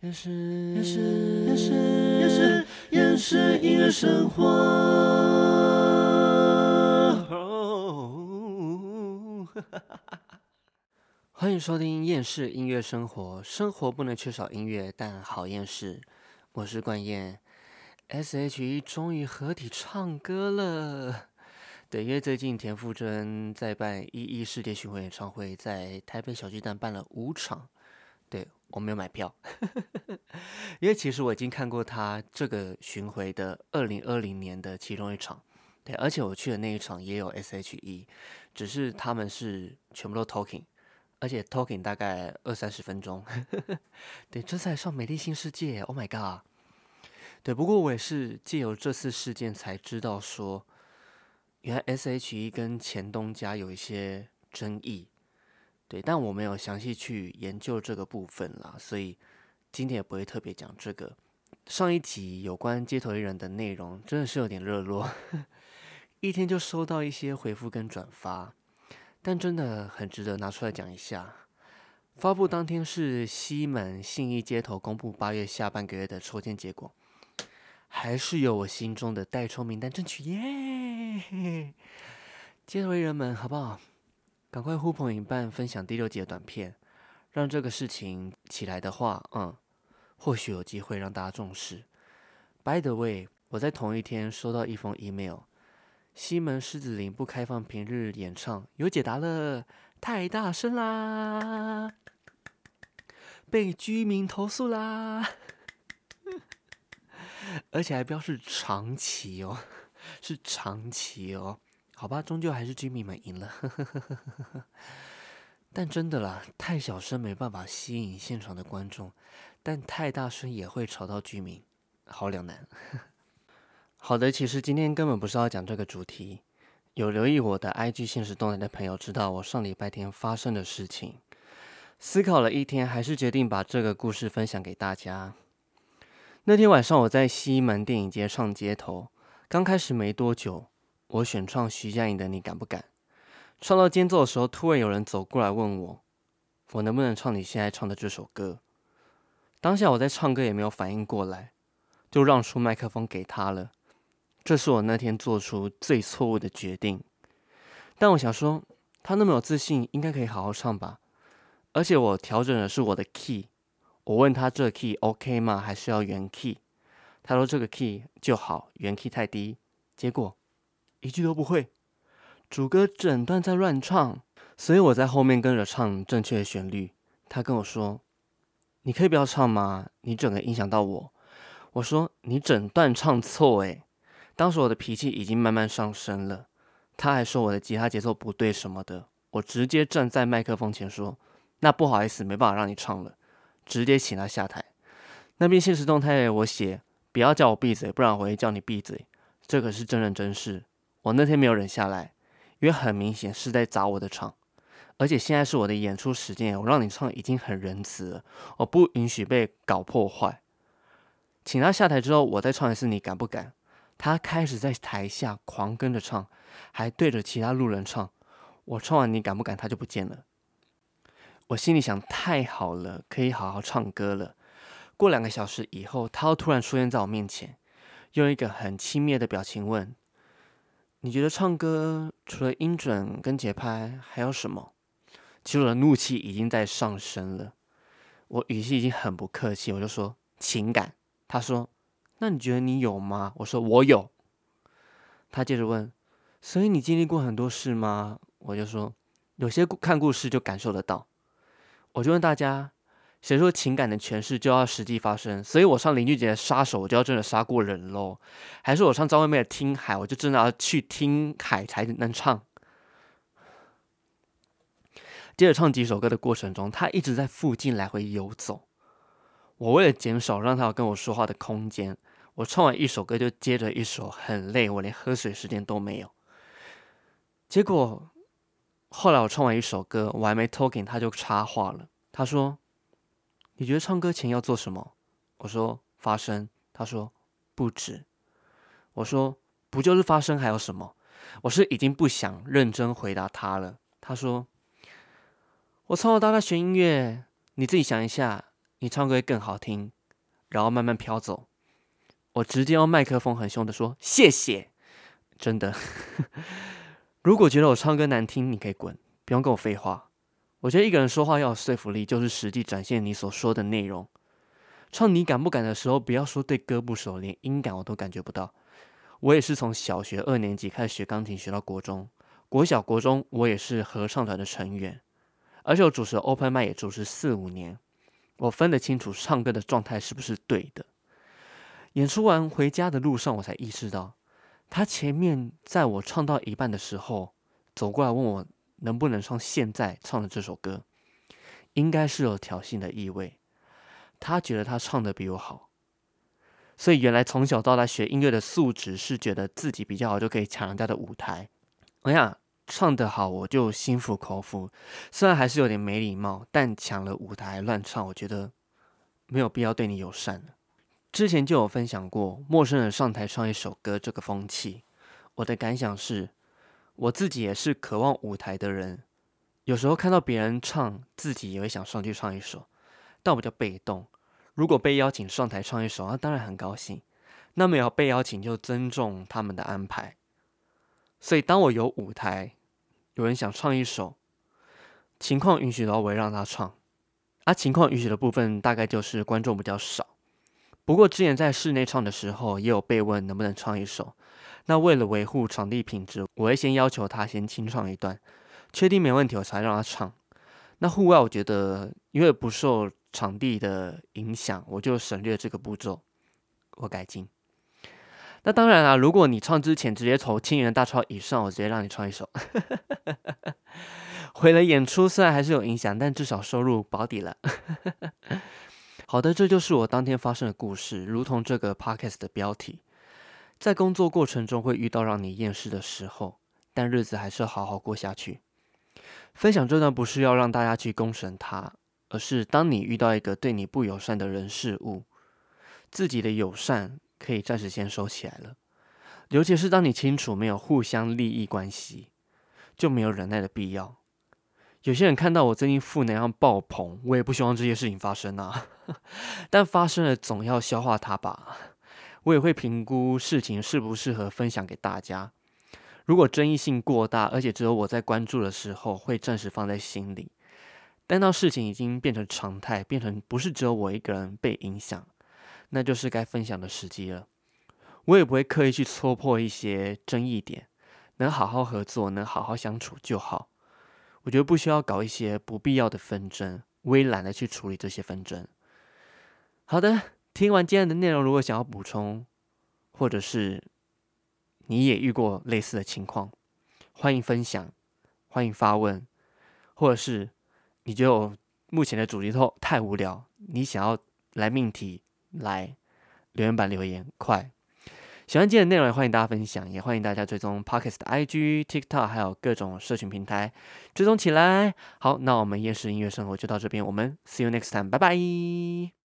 也是也是也是也是也是音乐生活。欢迎收听厌世音乐生活，生活不能缺少音乐，但好厌世。我是冠燕，S.H.E 终于合体唱歌了。对，因为最近田馥甄在办一一世界巡回演唱会，在台北小巨蛋办了五场。对我没有买票，因为其实我已经看过他这个巡回的二零二零年的其中一场。对，而且我去的那一场也有 S.H.E，只是他们是全部都 talking，而且 talking 大概二三十分钟。对，这才上美丽新世界，Oh my god！对，不过我也是借由这次事件才知道说。原来 S.H.E 跟前东家有一些争议，对，但我没有详细去研究这个部分啦，所以今天也不会特别讲这个。上一集有关街头艺人的内容真的是有点热络，一天就收到一些回复跟转发，但真的很值得拿出来讲一下。发布当天是西门信义街头公布八月下半个月的抽签结果。还是有我心中的代抽名单争取耶！街头艺人们，好不好？赶快呼朋引伴，分享第六集的短片，让这个事情起来的话，嗯，或许有机会让大家重视。By the way，我在同一天收到一封 email，西门狮子林不开放平日演唱，有解答了，太大声啦，被居民投诉啦。而且还标示长期哦，是长期哦，好吧，终究还是居民们赢了。但真的啦，太小声没办法吸引现场的观众，但太大声也会吵到居民，好两难。好的，其实今天根本不是要讲这个主题。有留意我的 IG 现实动态的朋友知道我上礼拜天发生的事情，思考了一天，还是决定把这个故事分享给大家。那天晚上，我在西门电影街唱街头。刚开始没多久，我选唱徐佳莹的《你敢不敢》。唱到间奏的时候，突然有人走过来问我：“我能不能唱你现在唱的这首歌？”当下我在唱歌也没有反应过来，就让出麦克风给他了。这是我那天做出最错误的决定。但我想说，他那么有自信，应该可以好好唱吧。而且我调整的是我的 key。我问他这 key OK 吗？还是要原 key？他说这个 key 就好，原 key 太低。结果一句都不会，主歌整段在乱唱，所以我在后面跟着唱正确的旋律。他跟我说：“你可以不要唱吗？你整个影响到我。”我说：“你整段唱错诶。”当时我的脾气已经慢慢上升了，他还说我的吉他节奏不对什么的。我直接站在麦克风前说：“那不好意思，没办法让你唱了。”直接请他下台。那边现实动态我写，不要叫我闭嘴，不然我会叫你闭嘴。这可是真人真事。我那天没有忍下来，因为很明显是在砸我的场。而且现在是我的演出时间，我让你唱已经很仁慈了，我不允许被搞破坏。请他下台之后，我再唱一次，你敢不敢？他开始在台下狂跟着唱，还对着其他路人唱。我唱完你敢不敢，他就不见了。我心里想，太好了，可以好好唱歌了。过两个小时以后，他又突然出现在我面前，用一个很轻蔑的表情问：“你觉得唱歌除了音准跟节拍，还有什么？”其实我的怒气已经在上升了，我语气已经很不客气，我就说：“情感。”他说：“那你觉得你有吗？”我说：“我有。”他接着问：“所以你经历过很多事吗？”我就说：“有些看故事就感受得到。”我就问大家，谁说情感的诠释就要实际发生？所以我唱林俊杰的《杀手》，我就要真的杀过人喽？还是我唱张惠妹的《听海》，我就真的要去听海才能唱？接着唱几首歌的过程中，他一直在附近来回游走。我为了减少让他跟我说话的空间，我唱完一首歌就接着一首，很累，我连喝水时间都没有。结果。后来我唱完一首歌，我还没 talking，他就插话了。他说：“你觉得唱歌前要做什么？”我说：“发声。”他说：“不止。”我说：“不就是发声还有什么？”我是已经不想认真回答他了。他说：“我从小到大学音乐，你自己想一下，你唱歌会更好听，然后慢慢飘走。我直接用麦克风很凶的说谢谢，真的。如果觉得我唱歌难听，你可以滚，不用跟我废话。我觉得一个人说话要有说服力，就是实际展现你所说的内容。唱你敢不敢的时候，不要说对歌不熟，连音感我都感觉不到。我也是从小学二年级开始学钢琴，学到国中，国小、国中我也是合唱团的成员，而且我主持 open 麦也主持四五年，我分得清楚唱歌的状态是不是对的。演出完回家的路上，我才意识到，他前面在我唱到一半的时候，走过来问我能不能唱现在唱的这首歌，应该是有挑衅的意味。他觉得他唱的比我好，所以原来从小到大学音乐的素质是觉得自己比较好就可以抢人家的舞台。我想唱得好，我就心服口服。虽然还是有点没礼貌，但抢了舞台乱唱，我觉得没有必要对你友善。之前就有分享过陌生人上台唱一首歌这个风气，我的感想是，我自己也是渴望舞台的人，有时候看到别人唱，自己也会想上去唱一首。但我比较被动，如果被邀请上台唱一首，那当然很高兴。那么要被邀请，就尊重他们的安排。所以当我有舞台，有人想唱一首，情况允许的话，我会让他唱。啊，情况允许的部分，大概就是观众比较少。不过之前在室内唱的时候，也有被问能不能唱一首。那为了维护场地品质，我会先要求他先清唱一段，确定没问题，我才让他唱。那户外，我觉得因为不受。场地的影响，我就省略这个步骤，我改进。那当然啦，如果你唱之前直接投千元大钞以上，我直接让你唱一首。回了演出，虽然还是有影响，但至少收入保底了。好的，这就是我当天发生的故事，如同这个 podcast 的标题。在工作过程中会遇到让你厌世的时候，但日子还是要好好过下去。分享这段不是要让大家去公审他。而是当你遇到一个对你不友善的人事物，自己的友善可以暂时先收起来了。尤其是当你清楚没有互相利益关系，就没有忍耐的必要。有些人看到我最近负能量爆棚，我也不希望这些事情发生啊。但发生了，总要消化它吧。我也会评估事情适不适合分享给大家。如果争议性过大，而且只有我在关注的时候，会暂时放在心里。但到事情已经变成常态，变成不是只有我一个人被影响，那就是该分享的时机了。我也不会刻意去戳破一些争议点，能好好合作，能好好相处就好。我觉得不需要搞一些不必要的纷争，我也懒得去处理这些纷争。好的，听完今天的内容，如果想要补充，或者是你也遇过类似的情况，欢迎分享，欢迎发问，或者是。你就目前的主题透太无聊，你想要来命题来留言板留言，快！喜欢今天的内容，也欢迎大家分享，也欢迎大家追踪 Pockets 的 IG、TikTok，还有各种社群平台追踪起来。好，那我们夜市音乐生活就到这边，我们 See you next time，拜拜。